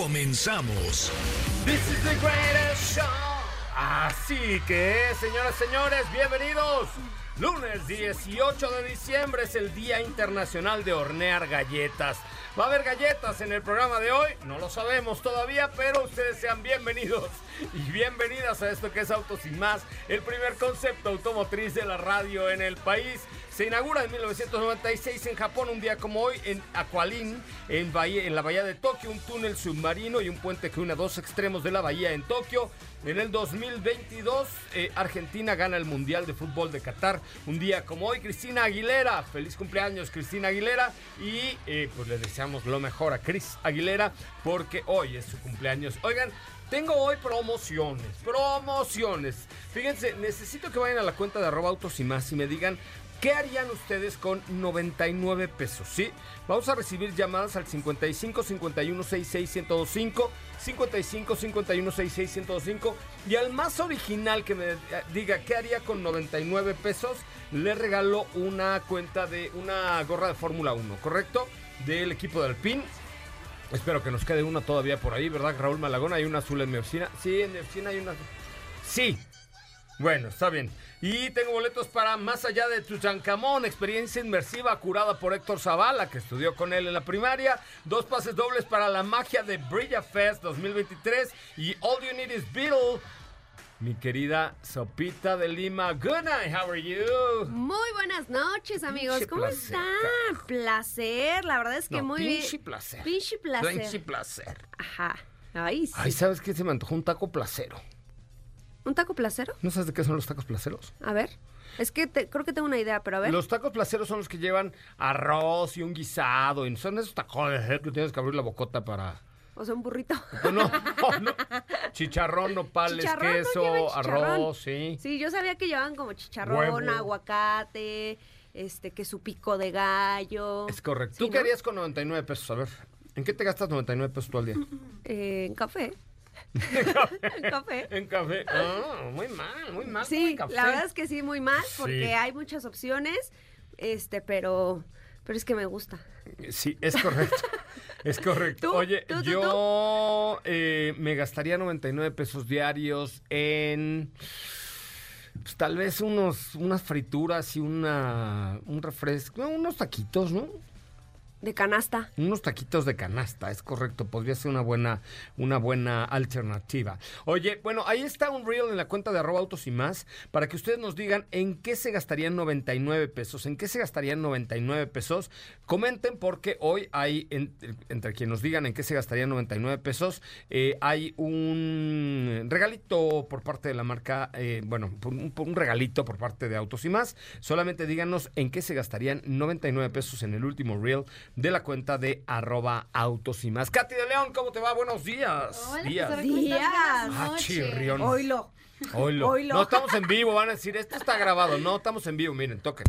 Comenzamos. This is the greatest show. Así que, señoras y señores, bienvenidos. Lunes 18 de diciembre es el Día Internacional de Hornear Galletas. ¿Va a haber galletas en el programa de hoy? No lo sabemos todavía, pero ustedes sean bienvenidos y bienvenidas a esto que es Autos Sin Más, el primer concepto automotriz de la radio en el país. Se inaugura en 1996 en Japón, un día como hoy, en Aqualin, en, la bahía de Tokio, un túnel submarino y un puente que une a dos extremos de la bahía en Tokio. En el 2022, eh, Argentina gana el Mundial de Fútbol de Qatar. Un día como hoy, Cristina Aguilera. Feliz cumpleaños, Cristina Aguilera. Y eh, pues le deseamos lo mejor a Cris Aguilera porque hoy es su cumpleaños. Oigan, tengo hoy promociones, promociones. Fíjense, necesito que vayan a la cuenta de arroba autos y más y me digan ¿Qué harían ustedes con 99 pesos? ¿Sí? Vamos a recibir llamadas al 55 51 66 1025, 55 51 66 1025 y al más original que me diga qué haría con 99 pesos, le regalo una cuenta de una gorra de Fórmula 1, ¿correcto? Del equipo del PIN. Espero que nos quede una todavía por ahí, ¿verdad? Raúl Malagón, hay una azul en mi oficina. Sí, en mi oficina hay una. Sí. Bueno, está bien. Y tengo boletos para Más allá de Tutankamón, experiencia inmersiva curada por Héctor Zavala, que estudió con él en la primaria. Dos pases dobles para la magia de Brilla Fest 2023 y All You Need is Beetle. Mi querida Sopita de Lima, good night, how are you? Muy buenas noches, amigos. Pinche ¿Cómo placer, están? carajo. Placer, la verdad es que No, muy bien. pinche placer. Pinche placer. Pinche placer. Ajá. Ay, sí. Ay, ¿sabes qué? Se me antojó un taco placero. ¿Un taco placero? ¿No sabes de qué son los tacos placeros? A ver. Es que te- creo que tengo una idea, pero a ver. Los tacos placeros son los que llevan arroz y un guisado. Y son esos tacos eh, que tienes que abrir la bocota para... O sea, un burrito. No, no, no. Chicharrón, nopales, Chicharrón, queso, arroz, sí. Sí, yo sabía que llevaban como chicharrón, Huevo. aguacate, este, que su pico de gallo. Es correcto. Sí, ¿Tú qué harías con 99 pesos? A ver, ¿en qué te gastas 99 pesos tú al día? Eh, en café. En café. En café. Ah, muy mal, muy mal. Sí, café. la verdad es que sí, muy mal, porque Sí. hay muchas opciones, este, pero, pero es que me gusta. Sí, es correcto. Es correcto. ¿Tú? Oye, ¿Tú, tú, yo eh, me gastaría 99 pesos diarios en... pues, tal vez unos, unas frituras y una, un refresco, no, unos taquitos, ¿no? De canasta. Unos taquitos de canasta, es correcto, podría ser una buena, una buena alternativa. Oye, bueno, ahí está un reel en la cuenta de arroba autos y más, para que ustedes nos digan en qué se gastarían 99 pesos, en qué se gastarían 99 pesos. Comenten porque hoy hay, en- entre quienes nos digan en qué se gastarían 99 pesos, eh, hay un regalito por parte de la marca, eh, bueno, un, un regalito por parte de autos y más. Solamente díganos en qué se gastarían 99 pesos en el último reel de la cuenta de arroba autos y más. Katy de León, ¿cómo te va? Buenos días. Hola, días. Días. Ah, chirrión. Oilo. Oilo. Oilo. No estamos en vivo, van a decir, esto está grabado. No, estamos en vivo, miren, toquen.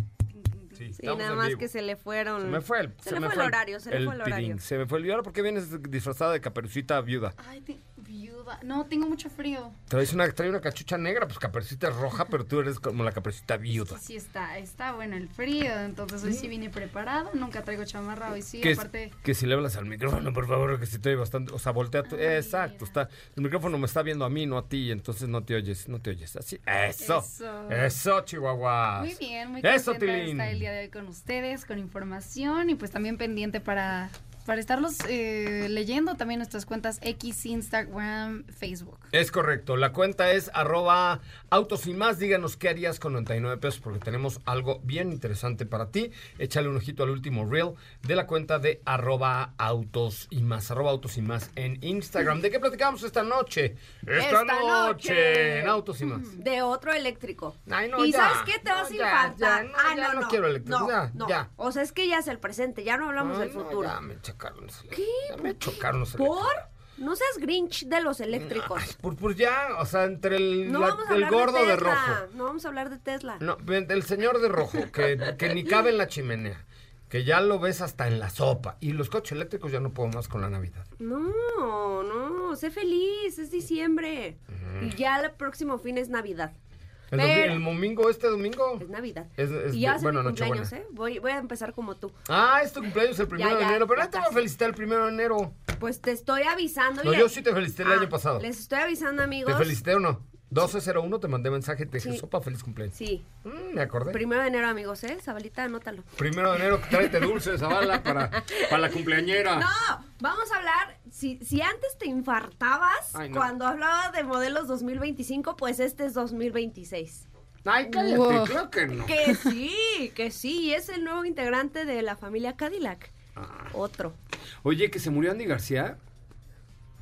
Sí, nada más vivo. que se le fueron. Se me fue el, Se, le me fue el horario, se le fue el horario. Se me fue el horario. ¿Por qué vienes disfrazada de caperucita viuda? Ay, te- viuda. No, tengo mucho frío. Traes una, trae una cachucha negra, pues caperucita roja, pero tú eres como la caperucita viuda. Sí, sí está, está bueno el frío. Entonces hoy sí vine preparado. Nunca traigo chamarra hoy sí. Que, aparte, que si le hablas al micrófono, por favor, que si te oye bastante. O sea, voltea. tu- Ay, exacto, mira. está. El micrófono me está viendo a mí, no a ti, entonces no te oyes, no te oyes. Así. Eso. Eso, Eso. Chihuahua. muy bien, muy Eso, contenta de estar el día de hoy con ustedes, con información y pues también pendiente para, para estarlos eh, leyendo también nuestras cuentas X, Instagram, Facebook. Es correcto. La cuenta es arroba autos y más. Díganos qué harías con 99 pesos porque tenemos algo bien interesante para ti. Échale un ojito al último reel de la cuenta de arroba autos y más. Arroba autos y más en Instagram. ¿De qué platicamos esta noche? Esta, Esta noche. noche. en autos y más. De otro eléctrico. Ay, no, y ya. ¿sabes qué? Te No, vas a infartar. ya, no, ah, no, no no. quiero eléctrico, ya. O sea, es que ya es el presente, ya no hablamos del no, futuro. ya me los- Ya me chocaron. los ¿Por? eléctricos. No seas Grinch de los eléctricos. Pues, pues ya, o sea, entre el, No la- gordo de rojo. No vamos a hablar de Tesla. No, el señor de rojo, que, que ni cabe en la chimenea. Que ya lo ves hasta en la sopa. Y los coches eléctricos ya no puedo más con la Navidad. No, no, sé feliz, es diciembre. Y ya el próximo fin es Navidad. El, Pero- el domingo, este domingo. Es Navidad. Es- es y ya hace bueno, mi cumpleaños. ¿eh? Voy, voy a empezar como tú. Ah, es tu cumpleaños el primero Ya, de enero. Pero no te voy a felicitar el primero de enero. Pues te estoy avisando. No, yo sí te felicité el Ah, año pasado. Les estoy avisando, amigos. ¿Te felicité o no? 1201 te mandé mensaje te dije, Sí. sopa, feliz cumpleaños. Sí. Mm, me acordé. Primero de enero, amigos, ¿eh? Sabalita, anótalo. Primero de enero, tráete dulces, Zavala, para, para la cumpleañera. No, vamos a hablar. Si, si antes te infartabas Ay, no. cuando hablaba de modelos 2025, pues este es 2026. Ay, cállate, Wow. claro que no. Que sí, que sí, es el nuevo integrante de la familia Cadillac. Ah. Otro. Oye, que se murió Andy García.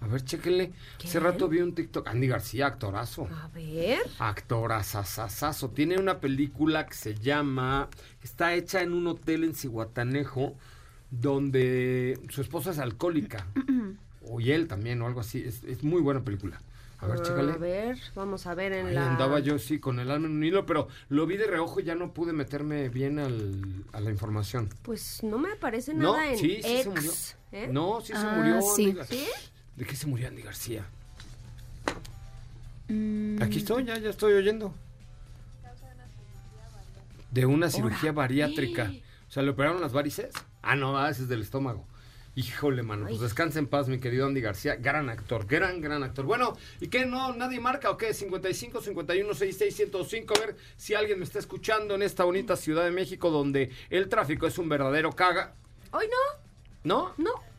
A ver, chéquenle. Hace rato vi un TikTok. Andy García, actorazo. A ver. Actorazazazazo. Tiene una película que se llama. Está hecha en un hotel en Cihuatanejo. Donde su esposa es alcohólica. o y él también, o algo así. Es, es muy buena película. A ver, chécale. A ver, vamos a ver en Ahí la. andaba yo sí con el alma en un hilo, pero lo vi de reojo y ya no pude meterme bien al- a la información. Pues no me aparece No, nada en sí, sí X. se murió. ¿eh? No, sí se Ah, murió. ¿Sí? ¿De qué se murió Andy García? Mm, Aquí estoy, ya, ya estoy oyendo. De una cirugía bariátrica. O sea, ¿le operaron las varices? Ah, no, ah, ese es del estómago. Híjole, mano, pues descansa en paz, mi querido Andy García. Gran actor, gran, gran actor. Bueno, ¿y qué? ¿No? ¿Nadie marca o qué? 55, 51, 66, 105. A ver si alguien me está escuchando en esta bonita Ciudad de México donde el tráfico es un verdadero caga. Hoy ¿No? no, no.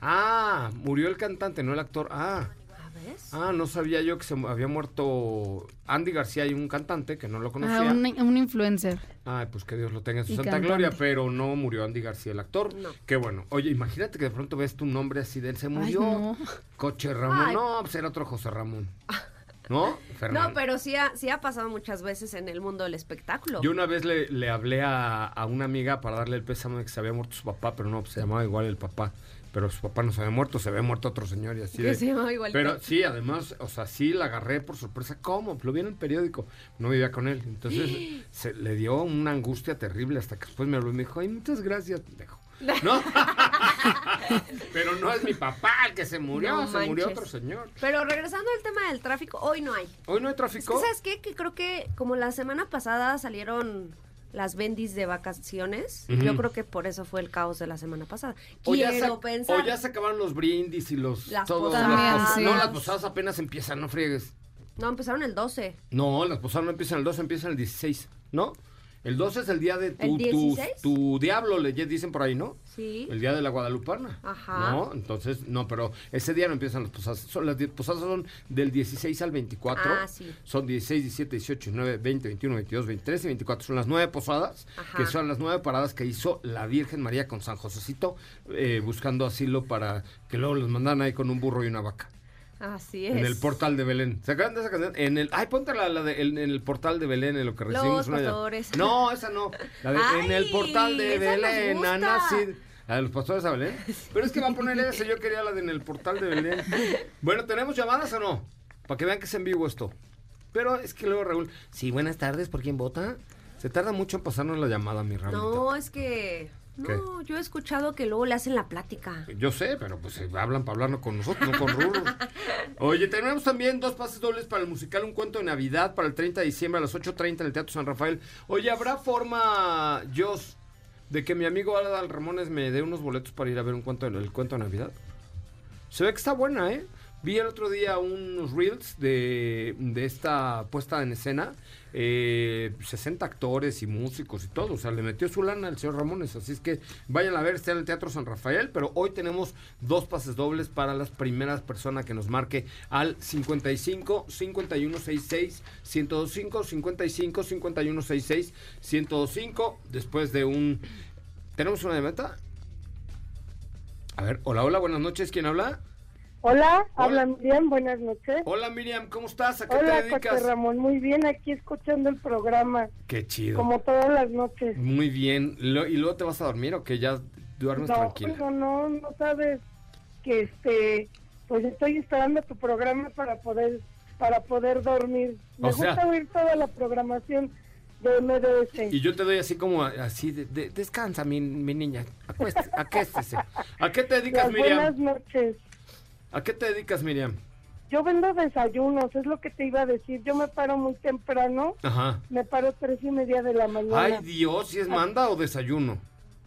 Ah, murió el cantante, no el actor. Ah. A ver. Ah, no sabía yo que se había muerto Andy García y un cantante que no lo ah, conocía. un, un influencer. Ay, pues que Dios lo tenga en su Y santa cantante. gloria, pero no murió Andy García, el actor. No. Qué bueno. Oye, imagínate que de pronto ves tu nombre así de él, se murió. no. Coche Ramón. Ay. No, pues era otro José Ramón. ¿No? Fernando. No, pero sí ha, sí ha pasado muchas veces en el mundo del espectáculo. Yo una vez le, le hablé a, a una amiga para darle el pésame de que se había muerto su papá, pero no, pues se llamaba igual el papá. Pero su papá no se había muerto, se había muerto otro señor y así de... llama igual Pero sí, además, o sea, sí la agarré por sorpresa. ¿Cómo? Lo vi en el periódico. No vivía con él. Entonces se le dio una angustia terrible hasta que después me habló y me dijo, ay, muchas gracias, pendejo. ¿No? Pero no es mi papá el que se murió, No se murió otro señor. Pero regresando al tema del tráfico, hoy no hay. Hoy no hay Es tráfico. que, ¿sabes qué? Que creo que como la semana pasada salieron las bendis de vacaciones, yo creo que por eso fue el caos de la semana pasada. O ya, se, Quiero pensar. o ya se acabaron los brindis y los... Las todos- posadas. las sí. No, las posadas apenas empiezan, no friegues. No, empezaron el 12. No, las posadas no empiezan el 12, empiezan el 16, ¿no? El 12 es el día de tu, ¿El tu, 16? tu diablo, le dicen por ahí, ¿no? Sí. El día de la Guadalupana. Ajá. ¿No? Entonces, no, pero ese día no empiezan las posadas. Son, las posadas son del 16 al 24. Ah, sí. Son 16, 17, 18, 19, 20, 21, 22, 23 y 24. Son las nueve posadas, Ajá. que son las nueve paradas que hizo la Virgen María con San Josecito, eh, buscando asilo para que luego los mandaran ahí con un burro y una vaca. Así es. En el portal de Belén. ¿Se acuerdan de esa canción? En el, ay, ponte la, la de, en, en el portal de Belén, en lo que Los recibimos una pastores. No, esa no. La de, en el Ay, portal de Belén, nacido- La de los pastores a Belén. Pero es que va a poner esa, yo quería la de en el portal de Belén. Bueno, ¿tenemos llamadas o no? Para que vean que es en vivo esto. Pero es que luego Raúl, sí, buenas tardes, ¿por quién vota? Se tarda mucho en pasarnos la llamada, mi Raúl. No, es que... No, yo he escuchado que luego le hacen la plática. Yo sé, pero pues eh, hablan para hablarnos con nosotros, no con Ruru. Oye, tenemos también dos pases dobles para el musical Un Cuento de Navidad para el 30 de diciembre a las 8.30 en el Teatro San Rafael. Oye, ¿habrá forma, Jos, de que mi amigo Adal Ramones me dé unos boletos para ir a ver un cuento, el cuento de Navidad? Se ve que está buena, ¿eh? Vi el otro día unos reels de, de esta puesta en escena. Eh, 60 actores y músicos y todo. O sea, le metió su lana al señor Ramones. Así es que vayan a ver, está en el Teatro San Rafael. Pero hoy tenemos dos pases dobles para las primeras personas que nos marque al 55 5166 1025 55 5166 1025 después de un... ¿Tenemos una de meta? A ver, hola, hola, buenas noches. ¿Quién habla? Hola, hablan bien, buenas noches. Hola Miriam, ¿cómo estás? ¿A qué Hola, te José dedicas? Ramón, muy bien, aquí escuchando el programa, Qué chido. como todas las noches. Muy bien. ¿Y luego te vas a dormir o que ya duermes No, tranquila? no, no, no sabes. que este, pues estoy esperando tu programa para poder para poder dormir. Me O sea- gusta oír toda la programación de MDS. Y yo te doy así como, así, de, de- descansa, mi, mi niña, acuéstese, acuéstese. ¿A qué te dedicas, Las buenas Miriam? noches. ¿A qué te dedicas, Miriam? Yo vendo desayunos, es lo que te iba a decir. Yo me paro muy temprano, Ajá. me paro tres y media de la mañana. Ay, Dios, ¿si es manda o desayuno?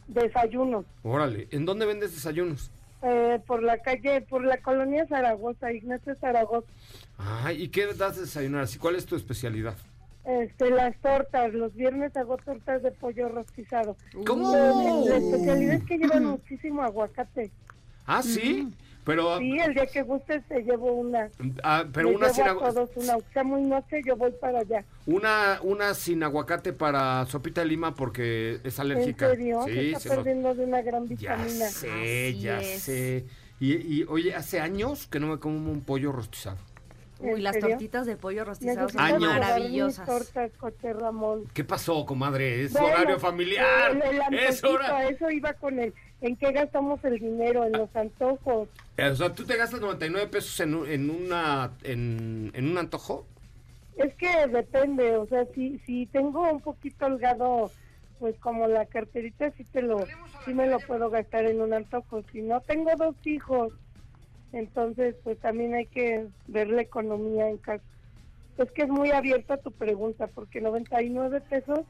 Desayuno. Órale, ¿en dónde vendes desayunos? Eh, por la calle, por la colonia Zaragoza, Ignacio Zaragoza. Ay, ¿y qué das de desayunar? Así, ¿Cuál es tu especialidad? Este, las tortas, los viernes hago tortas de pollo rostizado. ¿Cómo? La especialidad es que llevan muchísimo aguacate. Ah, sí, pero, Sí, el día que gustes te llevo una. ah, pero una llevo sin, a agua- todos una, sea muy noche, yo voy para allá. una, una sin aguacate para sopita de lima porque es alérgica. ¿En serio? Se Sí, está se lo- perdiendo de una gran Ya vitamina. sé, Así ya es. sé. Y, y, oye, hace años que no me como un pollo rostizado. Uy, ¿En las serio? tortitas de pollo Necesitas son Años. maravillosas. mis tortas, coche Ramón. ¿Qué pasó, comadre? Es Bueno, horario familiar. el- el es hora. Eso iba con el. ¿En qué gastamos el dinero? En los antojos. Eh, O sea, ¿tú te gastas 99 pesos en, un- en, una, en, en un antojo? Es que depende, o sea, si, si tengo un poquito holgado, pues como la carterita, sí, te lo, sí me lo puedo gastar en un antojo. Si no tengo dos hijos, entonces pues también hay que ver la economía en casa. Es que es muy abierta tu pregunta, porque 99 pesos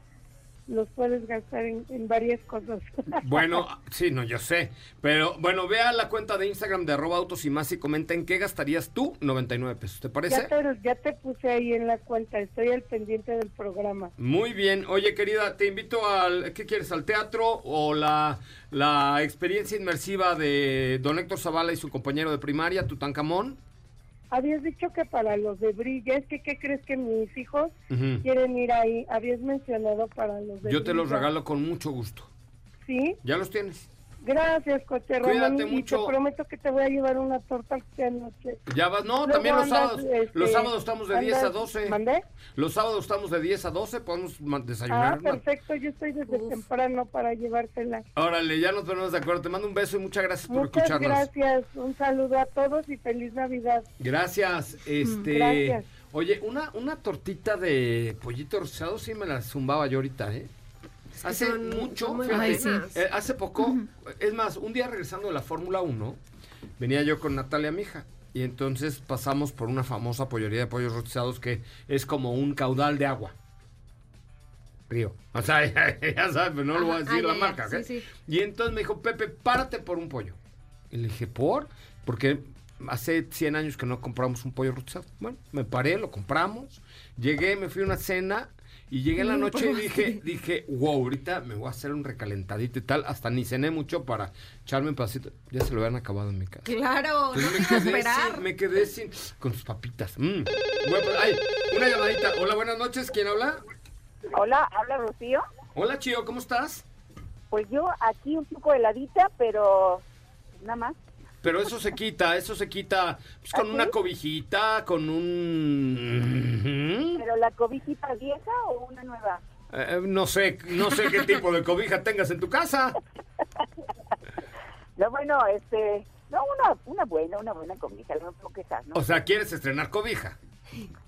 los puedes gastar en, en varias cosas. Bueno, sí, no, yo sé. Pero bueno, vea la cuenta de Instagram de arroba autos y más y comenta en qué gastarías tú 99 pesos. ¿Te parece? ya, te, ya te puse ahí en la cuenta, estoy al pendiente del programa. Muy bien. Oye, querida, te invito al... ¿Qué quieres? ¿Al teatro o la, la experiencia inmersiva de don Héctor Zavala y su compañero de primaria, Tutankamón? Habías dicho que para los de Brilla, es que ¿qué crees que mis hijos quieren ir ahí? Habías mencionado para los de Yo te los regalo con mucho gusto. ¿Sí? ¿Ya los tienes? Gracias, Coche Cuídate Ramón. Y mucho. te prometo que te voy a llevar una torta esta noche. Ya vas, no, Luego también los andas, sábados. este, los sábados estamos de 10 a andas- 12. ¿Mandé? Los sábados estamos de 10 a 12, podemos Ah, desayunar. ma- perfecto. Yo estoy desde Uf. temprano para llevártela. Órale, ya nos ponemos de acuerdo. Te mando un beso y muchas gracias por Muchas escucharnos. gracias. Un saludo a todos y feliz Navidad. Gracias. Este, Gracias. oye, una una tortita de pollito rosado sí me la zumbaba yo ahorita, ¿eh? Que hace son- mucho, son muy fíjate, Ay, sí. eh, hace poco, es más, un día regresando de la Fórmula 1, venía yo con Natalia, mi hija, y entonces pasamos por una famosa pollería de pollos rostizados que es como un caudal de agua. Río. O sea, ya sabes, pero no lo voy a decir ah, la marca. ¿ok? sí, sí. Y entonces me dijo, Pepe, párate por un pollo. Y le dije, ¿por? Porque hace 100 años que no compramos un pollo rostizado. Bueno, me paré, lo compramos. Llegué, me fui a una cena y llegué en la noche y dije, dije, wow, ahorita me voy a hacer un recalentadito y tal. Hasta ni cené mucho para echarme un pedacito. Ya se lo habían acabado en mi casa. Claro, no Entonces me quiero quedé, esperar. sin, me quedé sin, con sus papitas. Mm. Bueno, pues, ay, una llamadita. Hola, buenas noches. ¿Quién habla? Hola, habla Rocío. Hola, Chío, ¿cómo estás? Pues yo aquí un poco heladita, pero nada más. Pero eso se quita, eso se quita pues, con ¿Ah, una cobijita, con un... ¿Pero la cobijita vieja o una nueva? Eh, no sé, no sé qué tipo de cobija tengas en tu casa. No, bueno, este, no, una, una buena, una buena cobija, no me puedo quejar, ¿no? O sea, ¿quieres estrenar cobija?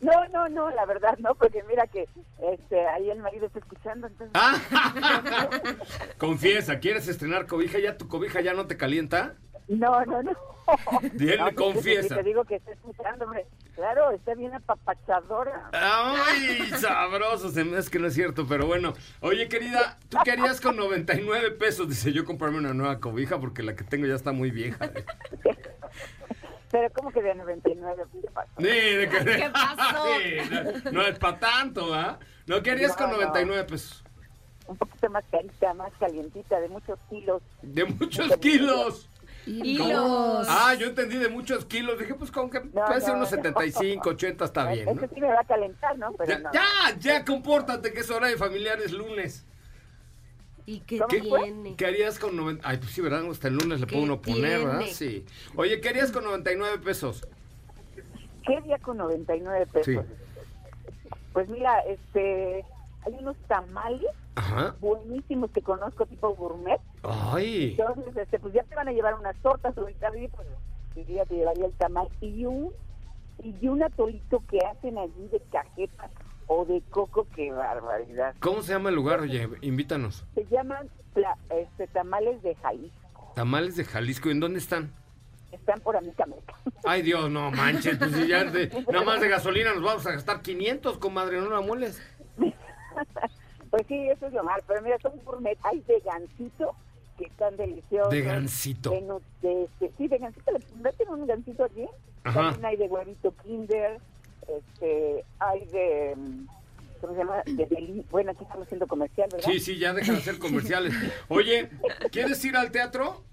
No, no, no, la verdad no, porque mira que este, ahí el marido está escuchando, entonces... Ah, Confiesa, ¿quieres estrenar cobija? ¿Ya tu cobija ya no te calienta? No, no, no. Dile, No, confiesa. te digo que está escuchando, hombre. Claro, está bien apapachadora. ¡Ay, sabroso! Se me- Es que no es cierto, pero bueno. Oye, querida, ¿tú qué harías con 99 pesos? Dice yo comprarme una nueva cobija porque la que tengo ya está muy vieja. Pero como que de 99, ¿qué pasa? Sí, de que- ¿Qué pasó? Sí, no, no es para tanto, ¿ah? ¿No qué harías con No, no. 99 pesos? Un poquito más carita, más calientita, de muchos kilos. De muchos kilos. Hilos. Ah, yo entendí de muchos kilos. Dije, pues con que puede ser no, unos no. 75, 80 está bien, ¿no? Eso sí me va a calentar, ¿no? Pero Ya, no. ya, ya, compórtate que es hora de familiares lunes. ¿Y qué ¿Cómo tiene? ¿Qué harías con 90? Ay, pues sí, ¿verdad? Hasta el lunes le puede ¿Qué uno poner, ¿verdad? tiene? Sí. Oye, ¿qué harías con 99 pesos? ¿Qué día con 99 pesos? Sí. Pues mira, este, hay unos tamales Ajá. buenísimos que conozco, tipo gourmet. Ay. Entonces, este, pues ya te van a llevar unas tortas ahorita, pues diría te llevaría el tamal y un y un atolito que hacen allí de cajeta o de coco, qué barbaridad. ¿Cómo se llama el lugar? Oye, invítanos. Se llaman este, tamales de Jalisco. Tamales de Jalisco. ¿En dónde están? Están por Amica Meca. Ay, Dios, no manches. Pues si ya de- nada más de gasolina nos vamos a gastar 500, comadre. No la mueles. Pues sí, eso es lo malo. Pero mira, son gourmet. Hay de gansito que están deliciosos. De de, este, sí, de. ¿Le meten un gansito aquí? Ajá. También hay de huevito kinder. Este, hay de... ¿Cómo se llama? De deli- Bueno, aquí estamos haciendo comercial, ¿verdad? Sí, sí, ya dejan de hacer comerciales. Oye, ¿quieres ir al teatro?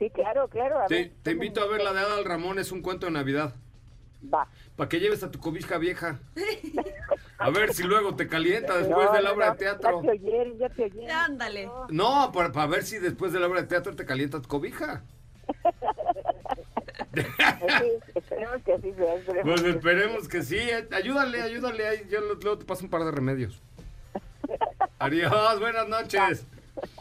Sí, claro, claro. a ver, te invito a ver la de Adal Ramón, es un cuento de Navidad. Va. Para que lleves a tu cobija vieja. A ver si luego te calienta después No, de la obra no, de teatro. Ya te oyeron, ya te oyeron. Ándale. No, para, para ver si después de la obra de teatro te calienta tu cobija. Pues sí, esperemos que así sea. esperemos Pues esperemos que sí. Ayúdale, ayúdale. ahí, Yo luego te paso un par de remedios. Adiós, buenas noches.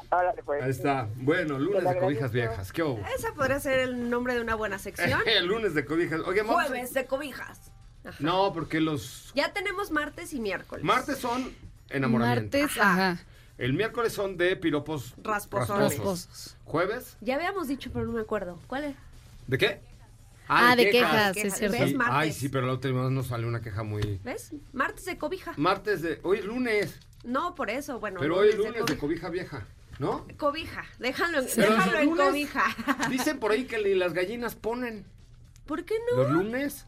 Órale, pues. Ahí está. Bueno, lunes de cobijas viejas. ¿Qué hubo? Esa podría ser el nombre de una buena sección. El lunes de cobijas. Oye, Jueves de cobijas. Ajá. No, porque los Ya tenemos martes y miércoles. martes son enamoramiento. Martes, ajá. El miércoles son de piropos Rasposones. Rasposos. ¿Jueves? Ya habíamos dicho, pero no me acuerdo. ¿Cuál es? ¿De qué? Ah, de quejas, Quejas. es. Ay, sí, pero la última vez nos salió una queja muy... ¿Ves? Martes de cobija. Martes de... Hoy es lunes, No, por eso, bueno. pero hoy es lunes de cobija. vieja, ¿no? Cobija. Déjalo, Pero déjalo en lunes cobija. Dicen por ahí que ni las gallinas ponen. ¿Por qué no? Los lunes...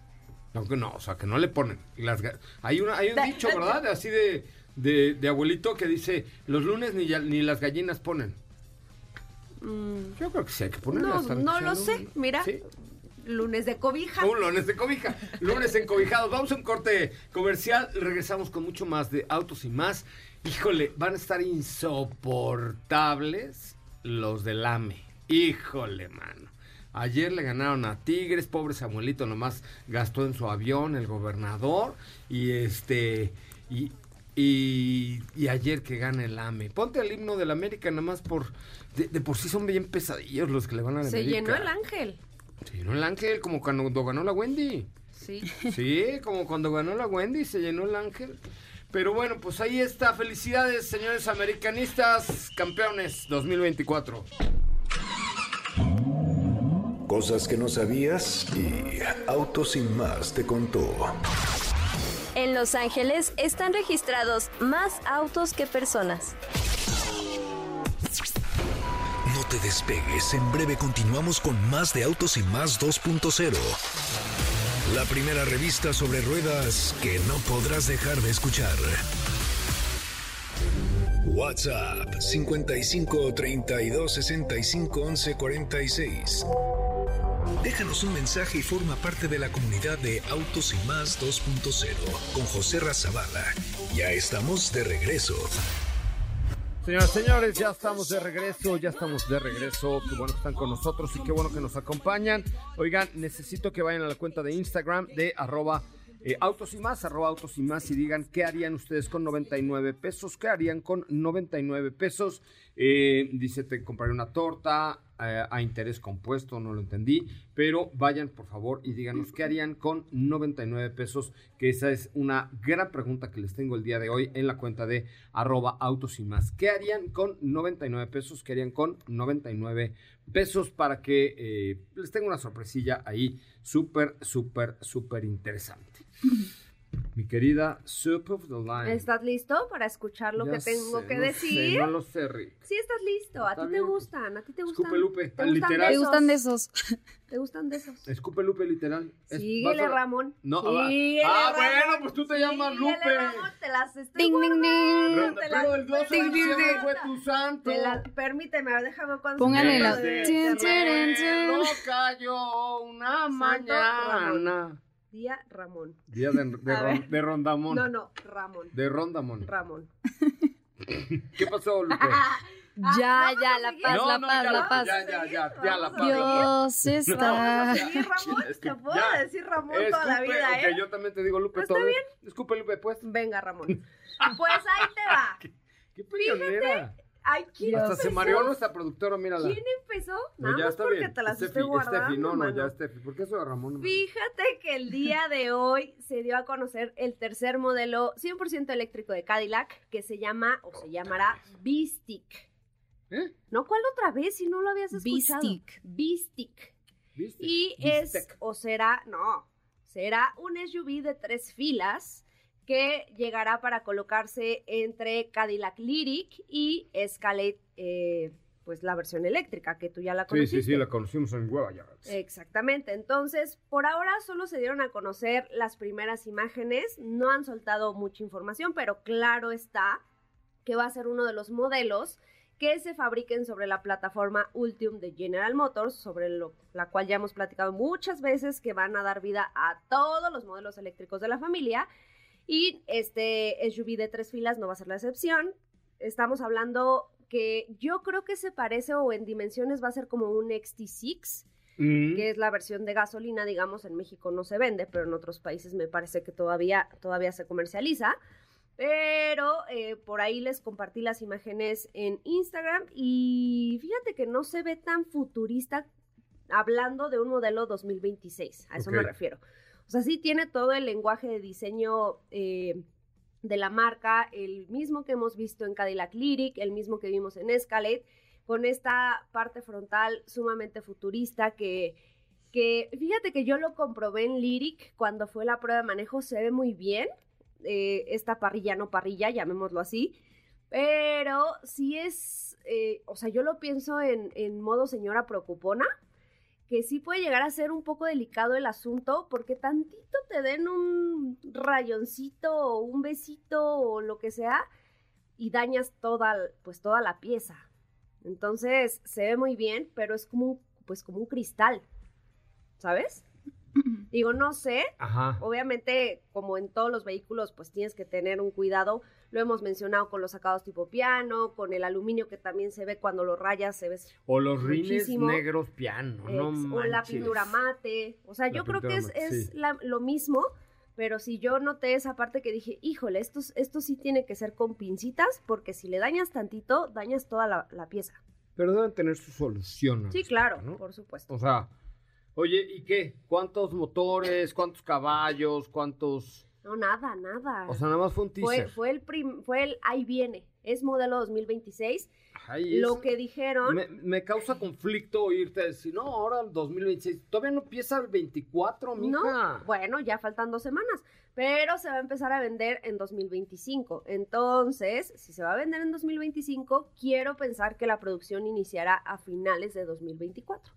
No, que no, o sea, que no le ponen. Las hay, una, hay un dicho, da- ¿verdad? Así de, de, de abuelito que dice, los lunes ni, ni las gallinas ponen. Mm, Yo creo que sí hay que ponerlas. no, están no lo sé. Mira. Sí. Lunes de cobija. Un lunes de cobija, lunes encobijados. Vamos a un corte comercial. Regresamos con mucho más de autos y más. Híjole, van a estar insoportables los del AME. Híjole, mano. Ayer le ganaron a Tigres, pobre Samuelito nomás gastó en su avión el gobernador y este y, y, y ayer que gana el AME. Ponte el himno del América nada más por de, de por sí son bien pesadillos los que le van a la Se América. llenó el ángel. Se llenó el ángel como cuando ganó la Wendy. Sí. Sí, como cuando ganó la Wendy se llenó el ángel. Pero bueno, pues ahí está. Felicidades, señores americanistas, campeones 2024. Cosas que no sabías y Autos sin más te contó. En Los Ángeles están registrados más autos que personas. No te despegues, en breve continuamos con más de Autos y más 2.0. La primera revista sobre ruedas que no podrás dejar de escuchar. WhatsApp 55 32 65 11 46. Déjanos un mensaje y forma parte de la comunidad de Autos y Más 2.0 con José Razabala. Ya estamos de regreso. Señoras y señores, ya estamos de regreso, ya estamos de regreso. Qué bueno que están con nosotros y qué bueno que nos acompañan. Oigan, necesito que vayan a la cuenta de Instagram de arroba eh, autos y más, y digan qué harían ustedes con 99 pesos, qué harían con 99 pesos. Eh, dice, te compraré una torta a interés compuesto, no lo entendí, pero vayan por favor y díganos qué harían con 99 pesos, que esa es una gran pregunta que les tengo el día de hoy en la cuenta de arroba autos y más. ¿Qué harían con 99 pesos? ¿Qué harían con 99 pesos para que eh, les tenga una sorpresilla ahí súper, súper, súper interesante? Mi querida Soup of the Line. ¿Estás listo para escuchar lo Ya que tengo sé, que no sé, decir? no lo sé, Rick. Sí, estás listo. A ti te gustan, a ti te gustan. Escupe Lupe, ¿Te gustan literal. ¿Te besos? gustan de esos? ¿Te gustan de esos? Escupe Lupe, literal. Síguele, a- Ramón. No, Síguele, ah, Ramón. bueno, pues tú te llamas Síguele, Lupe. Ramón, te las estoy Ding, ding, ding. te Pero las- el 12 de diciembre fue tu santo. Te la- Permíteme, déjame cuando Pónganle la- no cayó una Santo mañana. Día Ramón. Día de, de, ron- de Rondamón. No, no, Ramón. De Rondamón. Ramón. ¿Qué pasó, Lupe? Ya, ya, la paz, No, la no, paz, ya, la paz. Ya, ya, ya, ya, la paz. Dios está. Sí, Ramón, te puedo ya. decir Ramón toda la vida, ¿eh? yo también te digo Lupe ¿Está todo. bien? Disculpe, Lupe, pues. Venga, Ramón. Pues ahí te va. Qué peleonera. Ay, ¿quién Hasta se mareó nuestra productora, mírala. ¿Quién empezó? No, Nada ya más está porque bien. te las Steffi, estoy guardando, Steffi, no, no, mano. ya, Steffi. ¿Por qué eso de Ramón? no? Fíjate que el día de hoy se dio a conocer el tercer modelo 100% eléctrico de Cadillac que se llama o se llamará V-Stick. ¿Eh? ¿No? ¿Cuál otra vez si no lo habías escuchado? V-Stick. V-Stick. ¿Viste? Y es, o será, no, será un SUV de tres filas que llegará para colocarse entre Cadillac Lyric y Escalade, eh, pues la versión eléctrica, que tú ya la Sí, conociste. sí, sí, la conocimos en Nueva York. Exactamente, entonces por ahora solo se dieron a conocer las primeras imágenes, no han soltado mucha información, pero claro está que va a ser uno de los modelos que se fabriquen sobre la plataforma Ultium de General Motors, sobre lo- la cual ya hemos platicado muchas veces que van a dar vida a todos los modelos eléctricos de la familia. Y este SUV de tres filas no va a ser la excepción. Estamos hablando que yo creo que se parece o en dimensiones va a ser como un XT6, Mm. que es la versión de gasolina, digamos, en México no se vende, pero en otros países me parece que todavía, todavía se comercializa. Pero eh, por ahí les compartí las imágenes en Instagram y fíjate que no se ve tan futurista hablando de un modelo 2026, a eso me refiero. O sea, sí tiene todo el lenguaje de diseño eh, de la marca, el mismo que hemos visto en Cadillac Lyric, el mismo que vimos en Escalade, con esta parte frontal sumamente futurista que, que fíjate que yo lo comprobé en Lyric cuando fue la prueba de manejo, se ve muy bien, eh, esta parrilla no parrilla, llamémoslo así, pero sí es, eh, o sea, yo lo pienso en, en modo señora preocupona, que sí puede llegar a ser un poco delicado el asunto, porque tantito te den un rayoncito o un besito o lo que sea y dañas toda, pues toda la pieza. Entonces se ve muy bien, pero es como pues como un cristal, ¿sabes? Digo, no sé, Ajá. obviamente como en todos los vehículos pues tienes que tener un cuidado, lo hemos mencionado con los sacados tipo piano, con el aluminio que también se ve cuando lo rayas, se ve O los rines negros piano, no Ex- o la manches. pintura mate. O sea, La yo creo que es, mate, es sí. la- lo mismo, pero si yo noté esa parte que dije, híjole, esto, es- esto sí tiene que ser con pincitas, porque si le dañas tantito, dañas toda la, la pieza. Pero deben tener su solución. Sí, claro, ¿no? por supuesto. O sea, oye, ¿y qué? ¿Cuántos motores? ¿Cuántos caballos? ¿Cuántos...? No, nada, nada. O sea, nada más fue un fue, teaser. fue el prim- fue el ahí viene. Es modelo 2026. Ay, es- Lo que dijeron. Me, me causa conflicto oírte decir, no, ahora el 2026. Todavía no empieza el 24, mija. No, bueno, ya faltan dos semanas, pero se va a empezar a vender en 2025. Entonces, si se va a vender en 2025, quiero pensar que la producción iniciará a finales de 2024.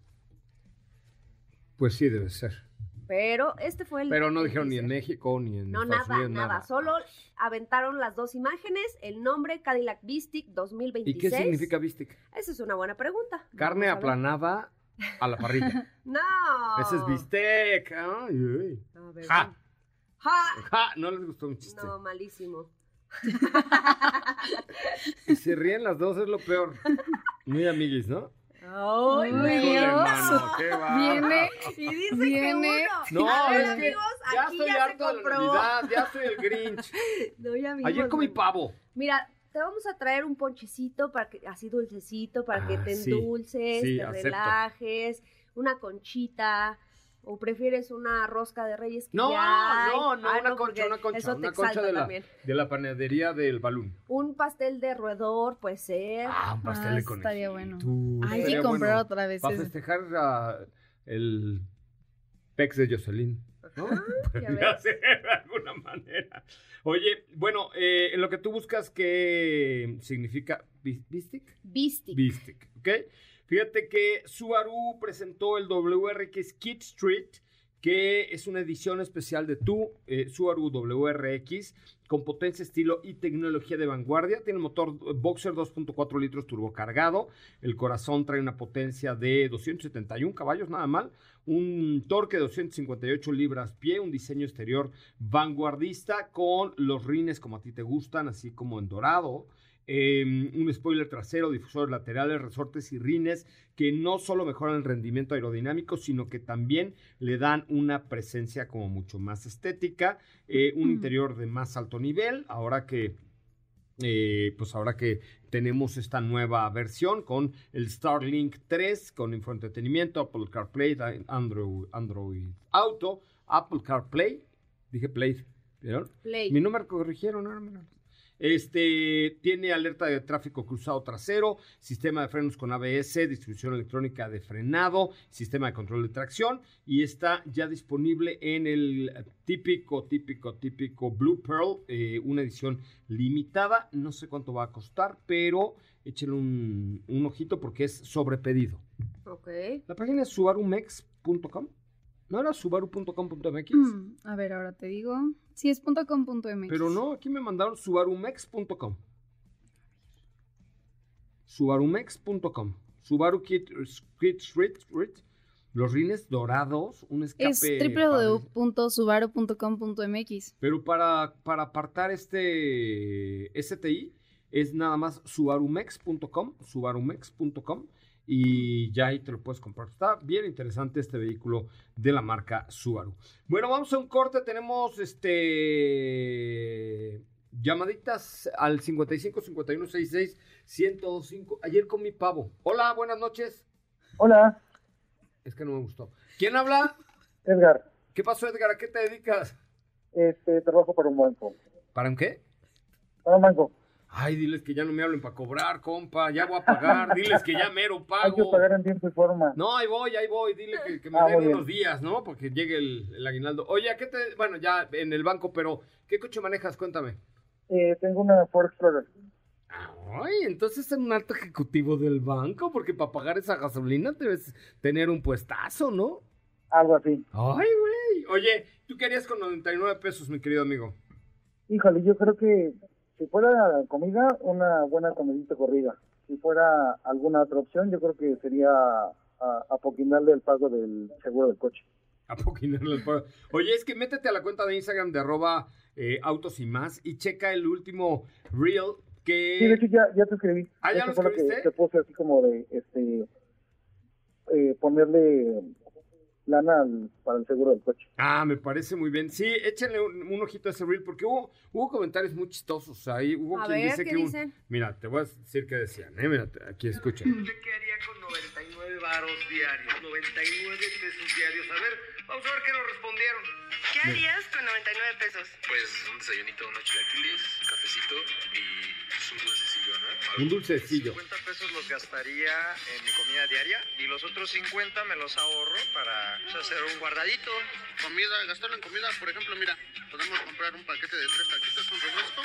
Pues sí, debe ser. Pero este fue el. Pero no dijeron ni en. México ni en No, Estados nada, Unidos, nada. Solo aventaron las dos imágenes, el nombre Cadillac Vistic 2026. ¿Y qué significa Vistic? Esa es una buena pregunta. Carne a aplanada a la parrilla. No. Ese es bistec. Ay, ay. A ver, Ja. Ja. Ja, no les gustó un chiste. No, malísimo. Y se ríen las dos, es lo peor. Muy amiguis, ¿no? Va. Viene. Y dice Viene- que uno. No, A ver, es que amigos, ya aquí estoy ya se harto de la ya soy el Grinch. No, ya vimos, Ayer comí pavo. Mira, te vamos a traer un ponchecito para que, así dulcecito, para que Ah, te sí. endulces, Sí, te acepto. relajes, una conchita. ¿O prefieres una rosca de reyes? que No, ya hay? no, no, Ah, una porque concha, una concha, Eso te una concha de la, también. de la panadería del balón. Un pastel de roedor, puede ser. Ah, un pastel Ah, de conejito. estaría bueno. Ay, Hay Estaría que comprar bueno. otra vez. Para festejar el pex de Jocelyn. ¿no? Ah, de alguna manera. Oye, bueno, eh, en lo que tú buscas, ¿qué significa bis- Bistic? Bistic. Bistic, ¿ok? Fíjate que Subaru presentó el WRX Kid Street, que es una edición especial de tu eh, Subaru WRX con potencia, estilo y tecnología de vanguardia. Tiene motor eh, Boxer 2.4 litros turbocargado. El corazón trae una potencia de 271 caballos, nada mal. Un torque de 258 libras pie, un diseño exterior vanguardista con los rines como a ti te gustan, así como en dorado. Eh, un spoiler trasero, difusores laterales, resortes y rines que no solo mejoran el rendimiento aerodinámico, sino que también le dan una presencia como mucho más estética, eh, un Mm. interior de más alto nivel, ahora que eh, pues ahora que tenemos esta nueva versión con el Starlink 3, con infoentretenimiento, Apple CarPlay, Android, Android Auto, Apple CarPlay, dije Play, ¿vieron? Play. Mi número corrigieron, ahora mira. Este tiene alerta de tráfico cruzado trasero, sistema de frenos con ABS, distribución electrónica de frenado, sistema de control de tracción y está ya disponible en el típico, típico, típico Blue Pearl, eh, una edición limitada. No sé cuánto va a costar, pero échenle un, un ojito porque es sobrepedido. Ok. La página es subarumex.com. ¿No era subaru.com.mx? Mm, A ver, ahora te digo. Sí, es .com.mx. Pero no, aquí me mandaron subarumex.com. Subarumex.com. Subaru Kit, Kit Street, Street, los rines dorados, un escape. Es www.subaru.com.mx. Pero para, para apartar este STI es nada más subarumex.com, subarumex.com y ya ahí te lo puedes comprar. Está bien interesante este vehículo de la marca Subaru. Bueno, vamos a un corte. Tenemos este llamaditas al 55 51 66 1025. Ayer comí pavo. Hola, buenas noches. Hola, Es que no me gustó. ¿Quién habla? Edgar. ¿Qué pasó, Edgar? ¿A qué te dedicas? Este, trabajo para un banco. ¿Para un qué? Para un banco. Ay, diles que ya no me hablen para cobrar, compa, ya voy a pagar, diles que ya mero Hay que pago. pagar en tiempo y forma. No, ahí voy, ahí voy, dile que, que me Ah, den unos días, ¿no? Porque llegue el, el aguinaldo. Oye, ¿a qué te...? Bueno, ya en el banco, pero ¿qué coche manejas? Cuéntame. Eh, tengo una Ford Explorer. Ay, entonces es un alto ejecutivo del banco, porque para pagar esa gasolina debes tener un puestazo, ¿no? Algo así. Ay, güey. Oye, ¿tú qué harías con 99 pesos, mi querido amigo? Híjole, yo creo que si fuera comida, una buena comidita corrida. Si fuera alguna otra opción, yo creo que sería a, apoquinarle el pago del seguro del coche. A poquinarle el pago. Oye, es que métete a la cuenta de Instagram de arroba eh, autos y más y checa el último reel que... Sí, de hecho ya, ya te escribí. Ah, ¿ya Eso lo fue lo que escribiste? te puse así como de, este, eh, ponerle lana al- para el seguro del coche. Ah, me parece muy bien. Sí, échenle un, un ojito a ese reel porque hubo, hubo comentarios muy chistosos ahí. Hubo A quien ver, dice ¿qué que un- dicen? Mira, te voy a decir qué decían, ¿eh? Mira, aquí escuchen. ¿Usted qué haría con 99 varos diarios? 99 pesos diarios. A ver, vamos a ver qué nos respondieron. ¿Qué harías con 99 pesos? Pues un desayunito, unos chilaquiles, cafecito y un dulcecillo, ¿no? Un dulcecillo. 50 pesos los gastaría en mi comida diaria y los otros 50 me los ahorro para pues, hacer un guardadito. Comida, gastarlo en comida, por ejemplo, mira, podemos comprar un paquete de tres taquitos, un refresco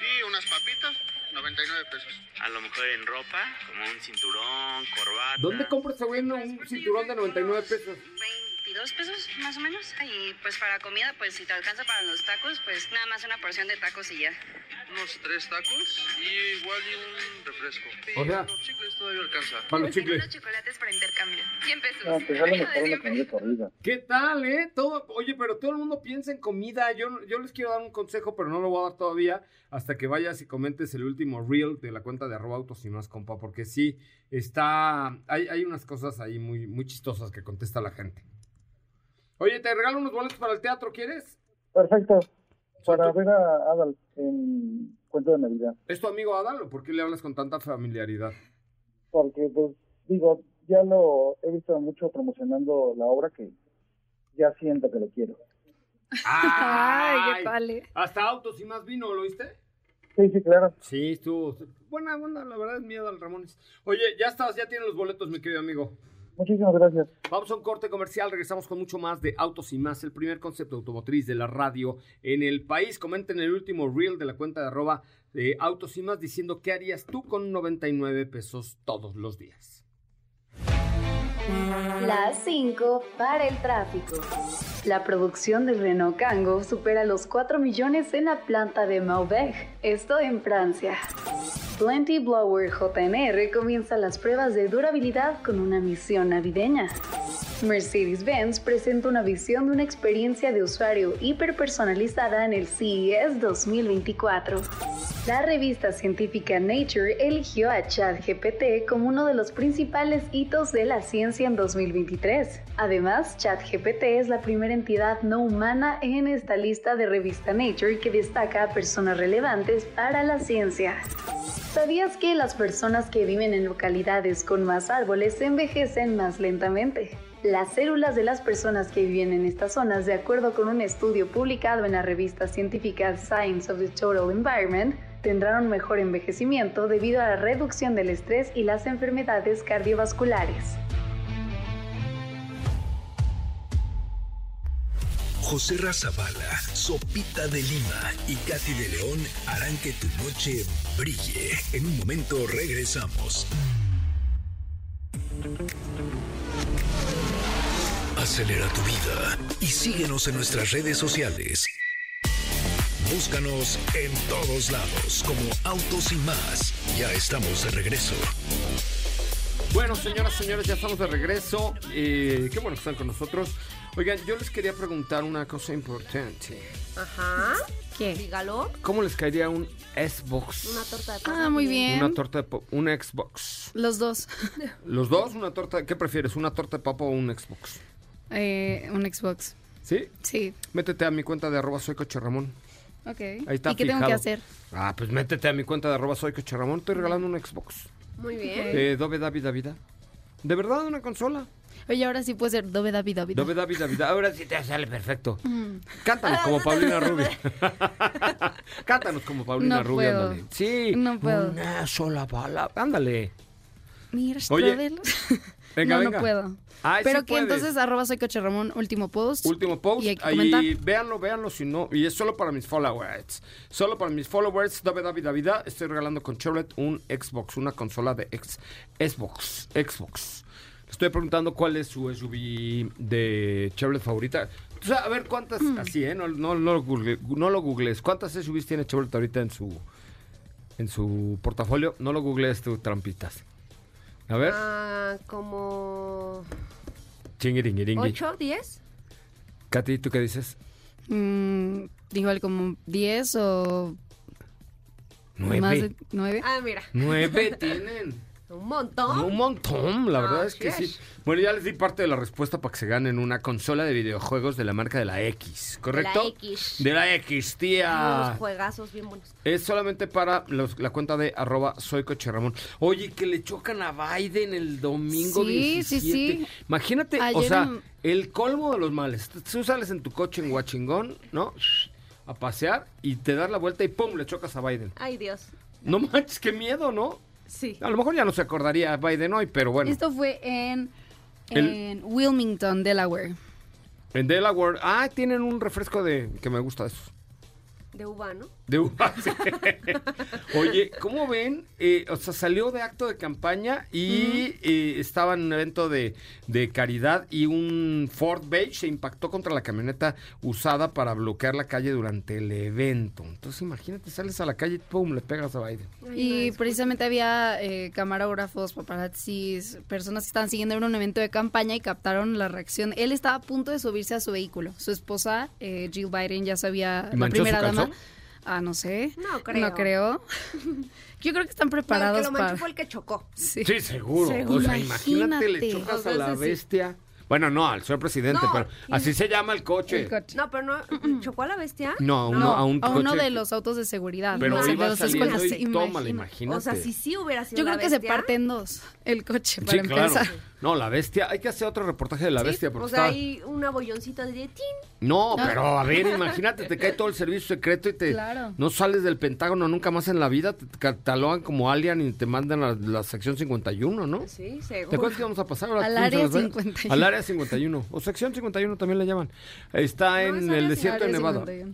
y unas papitas, 99 pesos. A lo mejor en ropa, como un cinturón, corbata. ¿Dónde compra ese güey un cinturón de 99 pesos? 22 pesos más o menos. Y pues para comida, pues si te alcanza para los tacos, pues nada más una porción de tacos y ya. Unos tres tacos y igual y un refresco. O sea- los chicles todavía alcanza. Para los chicles. chocolates para intercambio. 100 pesos. No, pues sale mejor una comida corrida. ¿Qué tal, eh? Todo, oye, pero todo el mundo piensa en comida. Yo, yo les quiero dar un consejo, pero no lo voy a dar todavía hasta que vayas y comentes el último reel de la cuenta de arroba autos y más, compa, porque sí, está, hay, hay unas cosas ahí muy, muy chistosas que contesta la gente. Oye, te regalo unos boletos para el teatro, ¿quieres? Perfecto. Para ver a Adal en cuento de Navidad. ¿Es tu amigo Adal o por qué le hablas con tanta familiaridad? Porque, pues, digo, ya lo he visto mucho promocionando la obra que ya siento que lo quiero. Ay, qué vale. Hasta autos y más vino, ¿lo viste? Sí, sí, claro. Sí, estuvo buena onda, la verdad es mía, Adal Ramones. Oye, ya estás, ya tienes los boletos, mi querido amigo. Muchísimas gracias. Vamos a un corte comercial, regresamos con mucho más de Autos y Más, el primer concepto automotriz de la radio en el país. Comenten el último reel de la cuenta de arroba de Autos y Más diciendo qué harías tú con 99 pesos todos los días. Las 5 para el tráfico. La producción del Renault Kangoo supera los 4 millones en la planta de Maubeuge, esto en Francia. Plenty Blower JNR comienza las pruebas de durabilidad con una misión navideña. Mercedes-Benz presenta una visión de una experiencia de usuario hiperpersonalizada en el CES 2024. La revista científica Nature eligió a ChatGPT como uno de los principales hitos de la ciencia en 2023. Además, ChatGPT es la primera entidad no humana en esta lista de revista Nature que destaca a personas relevantes para la ciencia. ¿Sabías que las personas que viven en localidades con más árboles envejecen más lentamente? Las células de las personas que viven en estas zonas, de acuerdo con un estudio publicado en la revista científica Science of the Total Environment, tendrán un mejor envejecimiento debido a la reducción del estrés y las enfermedades cardiovasculares. José Razabala, Sopita de Lima y Katy de León harán que tu noche brille. En un momento regresamos. Acelera tu vida y síguenos en nuestras redes sociales. Búscanos en todos lados como Autos y más. Ya estamos de regreso. Bueno, señoras, señores, ya estamos de regreso. Eh, qué bueno que están con nosotros. Oigan, yo les quería preguntar una cosa importante. Ajá. ¿Qué? Dígalo. ¿Cómo les caería un Xbox? Una torta de Ah, muy bien. Una torta de pop, un Xbox. Los dos. ¿Los dos? ¿Una torta? ¿Qué prefieres? ¿Una torta de papa o un Xbox? Eh, un Xbox. ¿Sí? Sí. Métete a mi cuenta de arroba soy Coche Ramón. Ok. Ahí está ¿Y qué tengo que fijado. hacer? Ah, pues métete a mi cuenta de arroba soy Coche Ramón. Estoy regalando un Xbox. Muy bien. Eh, Dove David Davida. ¿De verdad una consola? Oye, ahora sí puede ser Dove David David. Dove David Davida. Ahora sí te sale perfecto. Mm. Cántanos como Paulina Rubio. Cántanos como Paulina No Rubio, puedo. ándale. Sí. No puedo. Una sola palabra. Ándale. Mira, Oye. venga, no, venga. no puedo. Ay, Pero sí que puedes. entonces arroba soy coche Ramón, último post. Último post. Y. Ahí, véanlo, véanlo si no. Y es solo para mis followers. Solo para mis followers. Dove David Davida. Estoy regalando con Chevrolet un Xbox, una consola de ex, Xbox. Xbox. Estoy preguntando cuál es su SUV de Chevrolet favorita. O sea, a ver cuántas, Mm. así, ¿eh? No, no, no lo google, no lo googlees. ¿Cuántas SUVs tiene Chevrolet ahorita en su, en su portafolio? No lo googlees tú, trampitas. A ver. Ah, como. 8, 10. Katy, ¿tú qué dices? Mm, igual como 10 o Nueve. más de 9. Ah, mira. Nueve tienen. Un montón. Un montón, la verdad es que sí. sí. Bueno, ya les di parte de la respuesta para que se ganen una consola de videojuegos de la marca de la X, ¿correcto? De la X. De la X, Unos tía. juegazos bien buenos. Es solamente para los- la cuenta de arroba soy Coche Ramón. Oye, que le chocan a Biden el domingo Sí, sí, 17. sí. Imagínate, o sea, en- el colmo de los males. Tú sales en tu coche en Huachingón, ¿no? A pasear y te das la vuelta y ¡pum! le chocas a Biden. Ay, Dios. No manches, qué miedo, ¿no? Sí. A lo mejor ya no se acordaría Biden hoy, pero bueno. Esto fue en, El- en Wilmington, Delaware. En Delaware, ah, tienen un refresco de que me gusta eso. De uva, ¿no? De uva. sí. Oye, ¿cómo ven? Eh, o sea, salió de acto de campaña y eh, estaba en un evento de, de caridad y un Ford Beige se impactó contra la camioneta usada para bloquear la calle durante el evento. Entonces, imagínate, sales a la calle y pum, le pegas a Biden. Y precisamente había eh, camarógrafos, paparazzis, personas que estaban siguiendo en un evento de campaña y captaron la reacción. Él estaba a punto de subirse a su vehículo. Su esposa, eh, Jill Biden, ya sabía, ¿Y la primera dama. Ah, no sé. No creo. No creo. Yo creo que están No, el preparados que lo manchó para... fue el que chocó. Sí. Sí, seguro. Seguro. O sea, imagínate, le Imagínate. chocas O sea, a la bestia. Bueno, no, al señor presidente, No. pero así se llama el coche. El coche. No, pero no. ¿Chocó a la bestia? No, a uno, No, a un a uno de los autos de seguridad. Pero no iba de los saliendo y tómala, Imagina. imagínate. O sea, si sí hubiera sido Yo la creo que se parte en dos el coche, para Sí, claro. empezar. No, la bestia. Hay que hacer otro reportaje de la Sí, bestia porque O sea, está... hay una bolloncita de tin. No, No. pero a ver, imagínate, te cae todo el servicio secreto y te Claro. no sales del Pentágono nunca más en la vida, te catalogan como alien y te mandan a la sección 51, ¿no? Sí, ¿Te seguro. acuerdas que íbamos a pasar ahora? Al área Las Vegas? 51. Al área 51. O sección 51 también le llaman. Está No, en el desierto de 51. Nevada.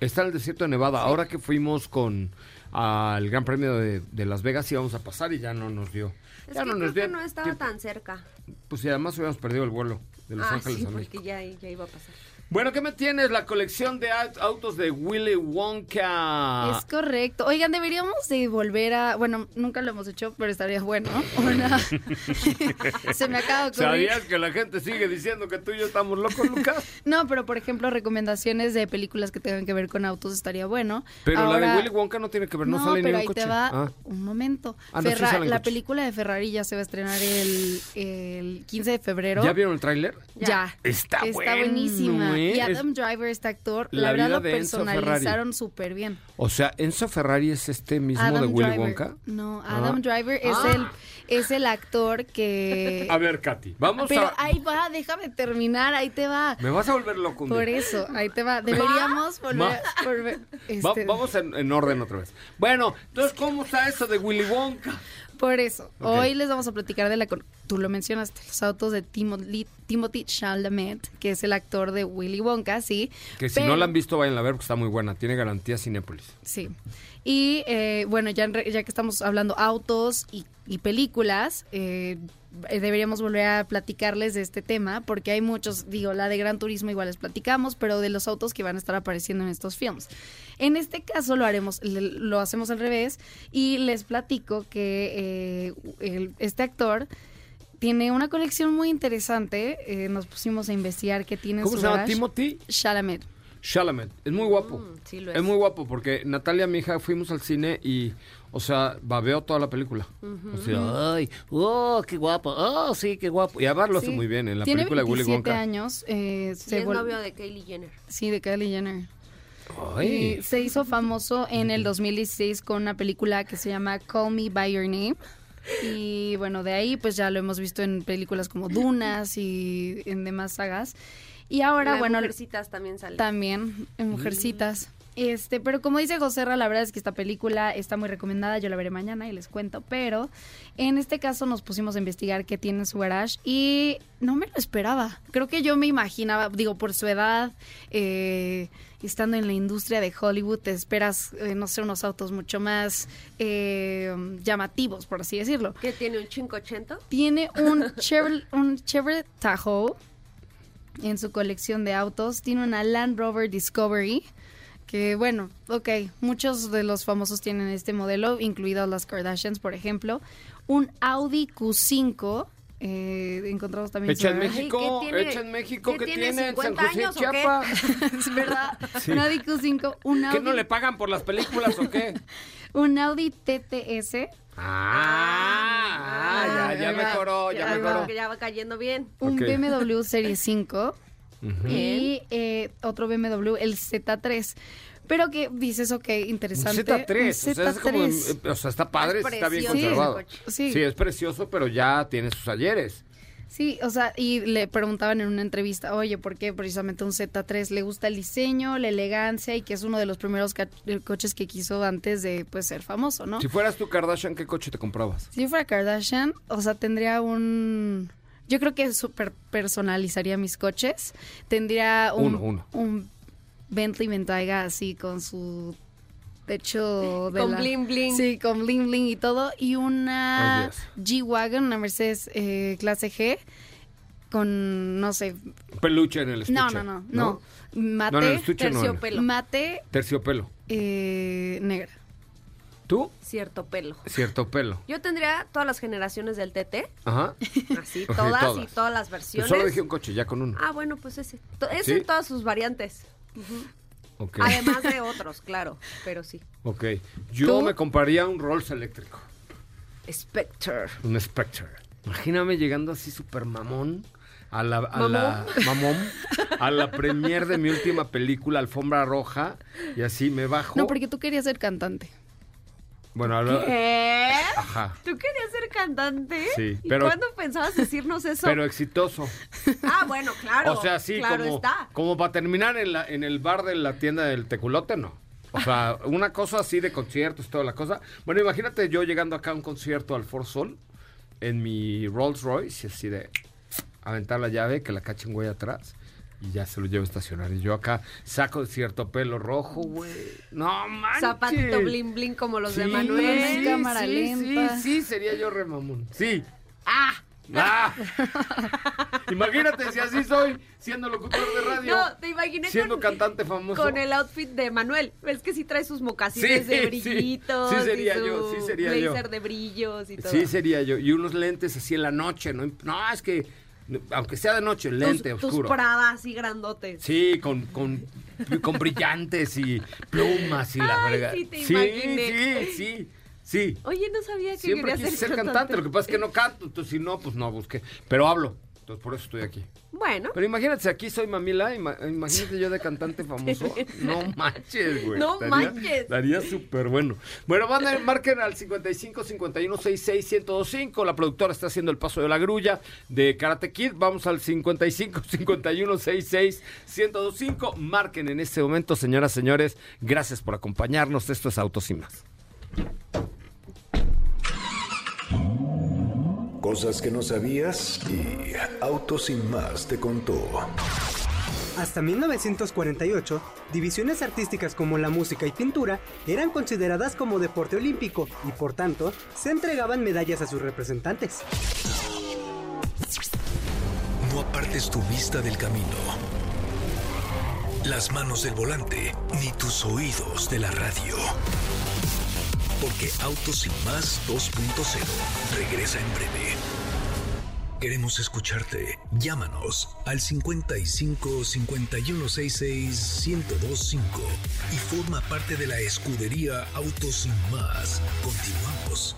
Está en el desierto de Nevada. Ahora que fuimos con al Gran Premio de, de Las Vegas íbamos a pasar y ya no nos dio. Es ya que no creo nos que no estaba tiempo. tan cerca. Pues y además hubiéramos perdido el vuelo. de Los ah, Ángeles sí, a México. porque ya, ya iba a pasar. Bueno, ¿qué me tienes? La colección de au- autos de Willy Wonka. Es correcto. Oigan, deberíamos de volver a... Bueno, nunca lo hemos hecho, pero estaría bueno. Una- Se me acaba de. ¿Sabías que la gente sigue diciendo que tú y yo estamos locos, Lucas? No, pero por ejemplo, recomendaciones de películas que tengan que ver con autos estaría bueno. Pero la de Willy Wonka no tiene que ver, no, No, sale pero ni ahí un coche. te va Ah. un momento. Ah, no, sí Ferra- salen la película de Ferrari ya se va a estrenar el, el 15 de febrero. ¿Ya vieron el tráiler? Ya. Está bueno, buenísima. ¿Eh? Y Es Adam Driver, este actor, la la, verdad lo de Enzo personalizaron súper bien. O sea, Enzo Ferrari es este mismo Adam de Willy Driver. Wonka. No, Ah. Adam Driver es Ah. el es el actor que A ver, Katy, vamos Pero a... ahí va, déjame terminar, ahí te va. Me vas a volver loco un Por día. eso, ahí te va. Deberíamos volver, Ma. volver- Va- este, vamos en, en orden otra vez. Bueno, entonces, ¿cómo está eso de Willy Wonka? Por eso, hoy les vamos a platicar de la... Tú lo mencionaste, los autos de Timothy, Timothy Chalamet, que es el actor de Willy Wonka, sí. Que si Pero- no la han visto, vayan a ver porque está muy buena. Tiene garantía Cinépolis. Sí. Y eh, bueno, ya, ya que estamos hablando autos y, y películas, eh, eh, deberíamos volver a platicarles de este tema, porque hay muchos, digo, la de Gran Turismo igual les platicamos, pero de los autos que van a estar apareciendo en estos films. En este caso lo haremos, le- lo hacemos al revés, y les platico que eh, el- este actor tiene una colección muy interesante. eh, nos pusimos a investigar qué tiene en ¿Cómo su se llama? garage. Timothy Chalamet. Chalamet. Es muy guapo. Mm, sí lo es. es. muy guapo porque Natalia, mi hija, fuimos al cine y, o sea, babeó toda la película. O sea, ay, oh, qué guapo. Oh, sí, qué guapo. Y además lo hace muy bien en la Tiene película de Willy 27 Wonka. años. eh, se es novio de Kylie Jenner. Sí, de Kylie Jenner. Ay. Y se hizo famoso en el 2016 con una película que se llama Call Me By Your Name. Y bueno, de ahí pues ya lo hemos visto en películas como Dunas y en demás sagas. Y ahora, La bueno, Mujercitas también sale. también en Mujercitas. Este, pero como dice José la verdad es que esta película está muy recomendada, yo la veré mañana y les cuento, pero en este caso nos pusimos a investigar qué tiene en su garage y no me lo esperaba. Creo que yo me imaginaba, digo, por su edad, eh, estando en la industria de Hollywood, te esperas, eh, no sé, unos autos mucho más eh, llamativos, por así decirlo. ¿Qué tiene un 580? Tiene un Chevrolet, un Chevrolet Tahoe en su colección de autos. Tiene una Land Rover Discovery. Que bueno, ok, muchos de los famosos tienen este modelo, incluidas las Kardashians, por ejemplo. Un Audi Q5. eh, encontramos también Hecha en México, Ay, ¿qué tiene? hecha en México, ¿Qué ¿qué tiene, tiene? en San 50 José, años o qué? Es verdad. Sí. Un Audi Q5, un Audi, ¿Qué no le pagan por las películas o qué? un Audi TTS, Ah, ah, ya, ya mejoró, ya Ya, mejoró. que ya va cayendo bien. un Ok. BMW Serie 5 Ujú. y eh, otro BMW, el Z3. Pero que dices, ok, interesante. Z3, Un o sea, es como, Z3. eh, o sea, está padre, Es está bien conservado. Sí. Sí, es precioso, pero ya tiene sus ayeres. Sí, o sea, y le preguntaban en una entrevista, oye, ¿por qué precisamente un Z3? ¿Le gusta el diseño, la elegancia y que es uno de los primeros eh, coches que quiso antes de pues ser famoso, ¿no? Si fueras tu Kardashian, ¿qué coche te comprabas? Si yo fuera Kardashian, o sea, tendría un... Yo creo que super personalizaría mis coches. Tendría un, Uno, uno. un Bentley Bentayga así con su techo de Con la- bling bling. Sí, con bling bling y todo. Y una. G-Wagon, una Mercedes eh, clase G con, no sé... Peluche en el estuche. No, no, no, no. Mate, No, en el estuche no. terciopelo. mate Terciopelo. eh, negra. ¿Tú? Cierto pelo. Cierto pelo. Yo tendría todas las generaciones del TT, Ajá. así, todas, todas. y todas las versiones. solo dije un coche, ya con uno. Ah, bueno, pues ese. Ese ¿Sí? en todas sus variantes. Ok. Además de otros, claro, pero sí. Ok. Yo ¿Tú? me compraría un Rolls eléctrico. Spectre. Un Spectre. Imagíname llegando así súper mamón a la, a la mamón a la premier de mi última película, Alfombra Roja, y así me bajo. No, porque tú querías ser cantante. Bueno, ahora- ¿Qué? Ajá. ¿Tú querías ser cantante? Sí, ¿Y cuándo pensabas decirnos eso? Pero exitoso. Ah, bueno, claro. o sea, sí, claro como, está. como para terminar en, la, en el bar de la tienda del teculote, no. O sea, una cosa así de conciertos, toda la cosa. Bueno, imagínate yo llegando acá a un concierto al For Sol en mi Rolls Royce y así de aventar la llave, que la cachen güey atrás y ya se lo llevo a estacionar. Y yo acá saco cierto pelo rojo, güey. No manches. Zapatito bling bling como los de Sí, Manuel. sí, cámara sí, lenta. Sí, sí, sería yo remamón. Sí. Ah, Ah. Imagínate si así soy, siendo locutor de radio. No, te imaginé siendo con, cantante famoso. con el outfit de Manuel. Es que sí trae sus mocasines Sí, de sí. brillitos. Sí sería y su yo, sí sería yo. blazer de brillos y todo. Sí, sería yo. Y unos lentes así en la noche, ¿no? No, es que, aunque sea de noche, Tus- lente tus, oscuro. pradas así grandotes. Sí, con, con, con brillantes y plumas y la verga. sí, sí, sí, sí, sí. Oye, no sabía que Siempre quería quise ser ser cantante. lo que pasa es que no canto, entonces si no, pues no busqué. Pero hablo, entonces por eso estoy aquí. Bueno. Pero imagínate, si aquí soy mamila, ima- imagínate yo de cantante famoso. No manches, güey. No Estaría- manches. Estaría súper bueno. Bueno, van a marquen al 55 51 66 1025. La productora está haciendo el paso de la grulla de Karate Kid. Vamos al 55 51 66 1025. Marquen en este momento, señoras, señores. Gracias por acompañarnos. Esto es Autos y más. Cosas que no sabías y Autos sin más te contó. Hasta 1948, divisiones artísticas como la música y pintura eran consideradas como deporte olímpico y por tanto se entregaban medallas a sus representantes. No apartes tu vista del camino. Las manos del volante, ni tus oídos de la radio. Porque Autos más 2.0 regresa en breve. Queremos escucharte. Llámanos al 55 5166 1025 y forma parte de la escudería Autos y más. Continuamos.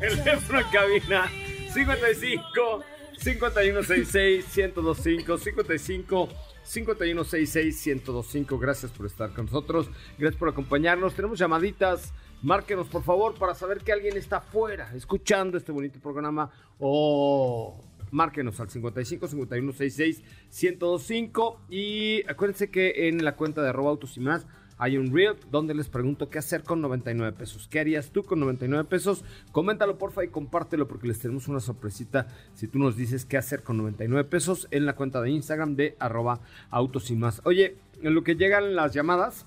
El teléfono en cabina 55 5166 1025 55 5166 1025 Gracias por estar con nosotros. Gracias por acompañarnos. Tenemos llamaditas. Márquenos, por favor, para saber que alguien está afuera escuchando este bonito programa. O márquenos al 55 5166 1025 Y acuérdense que en la cuenta de arroba autos y más hay un reel donde les pregunto qué hacer con 99 pesos. ¿Qué harías tú con 99 pesos? Coméntalo porfa y compártelo porque les tenemos una sorpresita si tú nos dices qué hacer con 99 pesos en la cuenta de Instagram de arroba autos y más. Oye, en lo que llegan las llamadas,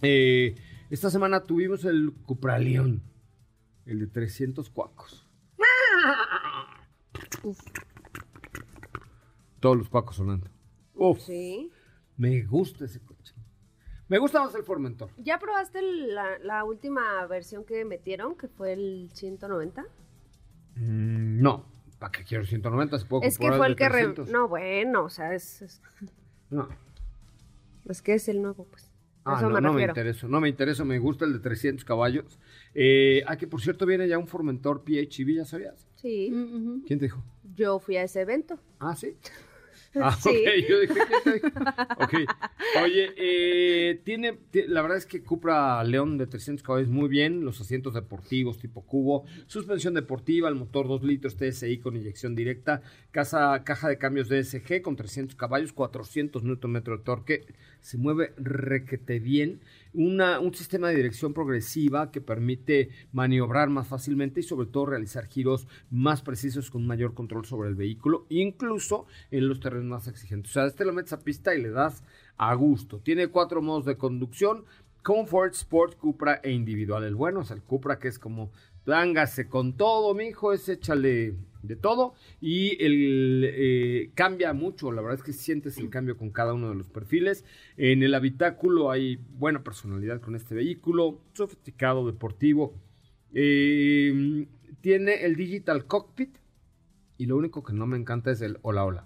eh, esta semana tuvimos el Cupraleón, el de 300 cuacos. Todos los cuacos sonando. Uf, Sí. me gusta ese coche. Me gusta más el Formentor. ¿Ya probaste la, la última versión que metieron, que fue el 190? Mm, no, ¿para qué quiero 190? ¿Se puede Es que fue el que... re- 300? No, bueno, o sea, es, es, No. es que es el nuevo, pues. Ah, eso no, me no me interesa, no me interesa, me gusta el de 300 caballos. Eh, ah, que por cierto viene ya un Formentor PHEV, ¿ya sabías? Sí. ¿Quién te dijo? Yo fui a ese evento. Ah, sí. Ah, Sí. ok, yo dije, ¿quién te dijo? Ok, oye, eh, tiene, ti- la verdad es que Cupra León de 300 caballos muy bien, los asientos deportivos tipo cubo, suspensión deportiva, el motor 2 litros TSI con inyección directa, casa, caja de cambios DSG con 300 caballos, 400 Nm de torque, se mueve requete bien, un sistema de dirección progresiva que permite maniobrar más fácilmente y sobre todo realizar giros más precisos con mayor control sobre el vehículo, incluso en los terrenos más exigentes. O sea, este lo metes a pista y le das a gusto. Tiene cuatro modos de conducción, Comfort, Sport, Cupra e individual. El bueno es el Cupra que es como Lángase con todo, mijo, es échale de todo y el eh, cambia mucho, la verdad es que sientes el cambio con cada uno de los perfiles. En el habitáculo hay buena personalidad con este vehículo, sofisticado, deportivo. Eh, tiene el Digital Cockpit y lo único que no me encanta es el hola hola.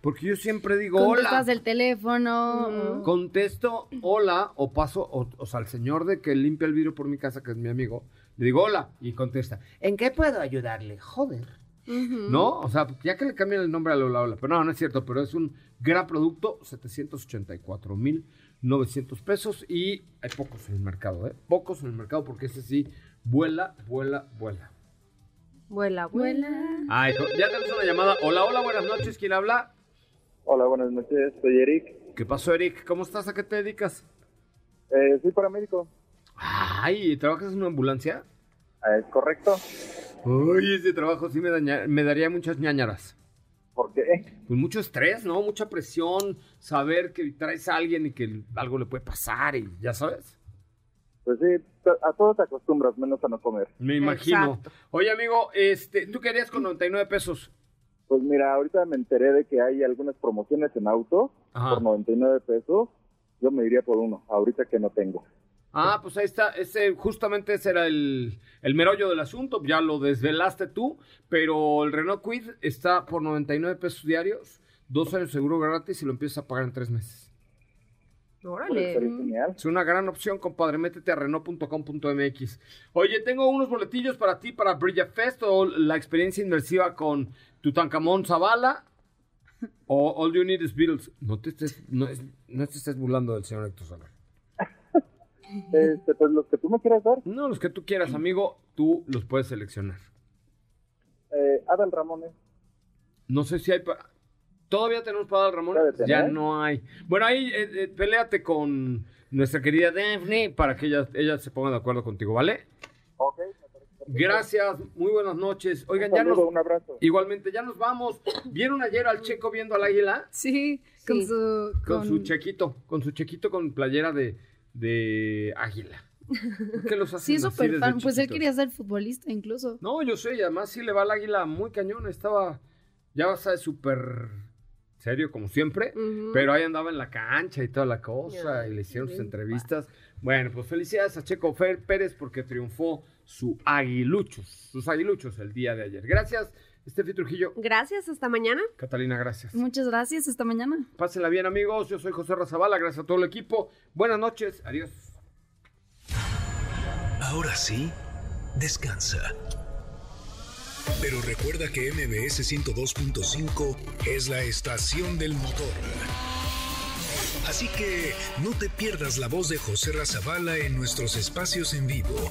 Porque yo siempre digo hola. Contestas el teléfono. Contesto hola o paso, o, o sea, al señor de que limpia el vidrio por mi casa, que es mi amigo, le digo hola y contesta, ¿en qué puedo ayudarle? Joder. ¿No? O sea, ya que le cambian el nombre a Lola Hola, pero no, no es cierto, pero es un gran producto, 784 mil 900 pesos y hay pocos en el mercado, ¿eh? Pocos en el mercado porque ese sí vuela, vuela, vuela. Vuela, vuela. Ay, ya tenemos una llamada. Hola, hola, buenas noches, ¿quién habla? Hola, buenas noches, soy Eric. ¿Qué pasó, Eric? ¿Cómo estás? ¿A qué te dedicas? Eh, soy paramédico. Ay, ¿trabajas en una ambulancia? Es correcto. Uy, ese trabajo sí me, daña- me daría muchas ñañaras. ¿Por qué? Pues mucho estrés, ¿no? Mucha presión, saber que traes a alguien y que algo le puede pasar y ya sabes. Pues sí, a todo te acostumbras, menos a no comer. Me imagino. Oye, amigo, este, ¿tú querías con 99 pesos? Pues mira, ahorita me enteré de que hay algunas promociones en auto Ajá. por 99 pesos. Yo me iría por uno, ahorita que no tengo. Ah, pues ahí está. Ese, justamente ese era el, el merollo del asunto. Ya lo desvelaste tú. Pero el Renault Quid está por 99 pesos diarios. Dos años seguro gratis y lo empiezas a pagar en tres meses. Órale. Es una gran opción, compadre. Métete a Renault.com.mx. Oye, tengo unos boletillos para ti para Brilla Fest o la experiencia inmersiva con Tutankamón Zavala o All You Need is Beatles. No te estés, no, es- no te estés burlando del señor Héctor Solar. Este, pues los que tú me quieras dar. No, los que tú quieras, amigo, tú los puedes seleccionar. Eh, Adal Ramones. No sé si hay... pa- ¿Todavía tenemos para? Debe tener. Ya no hay. Bueno, ahí eh, eh, peleate con nuestra querida Daphne para que ella, ella se ponga de acuerdo contigo, ¿vale? Ok. Gracias, muy buenas noches. Oigan, Un ya nos... un abrazo. Igualmente, ya nos vamos. ¿Vieron ayer al Checo viendo al águila? Sí, con Sí. su... Con, con- su chequito, con su chequito con playera de, de águila. ¿Por qué los hacen Sí, súper fan. Pues él quería ser futbolista incluso. No, yo sé, y además sí le va al águila muy cañón. Estaba, ya vas a súper serio como siempre, pero ahí andaba en la cancha y toda la cosa, y le hicieron sus entrevistas. Bueno, pues felicidades a Checo Fer Pérez porque triunfó su aguiluchos, sus aguiluchos el día de ayer. Gracias, Estefi Trujillo. Gracias, hasta mañana. Catalina, gracias. Muchas gracias, hasta mañana. Pásenla bien, amigos. Yo soy José Razabala. Gracias a todo el equipo. Buenas noches. Adiós. Ahora sí, descansa. Pero recuerda que MBS 102.5 es la estación del motor. Así que no te pierdas la voz de José Razabala en nuestros espacios en vivo.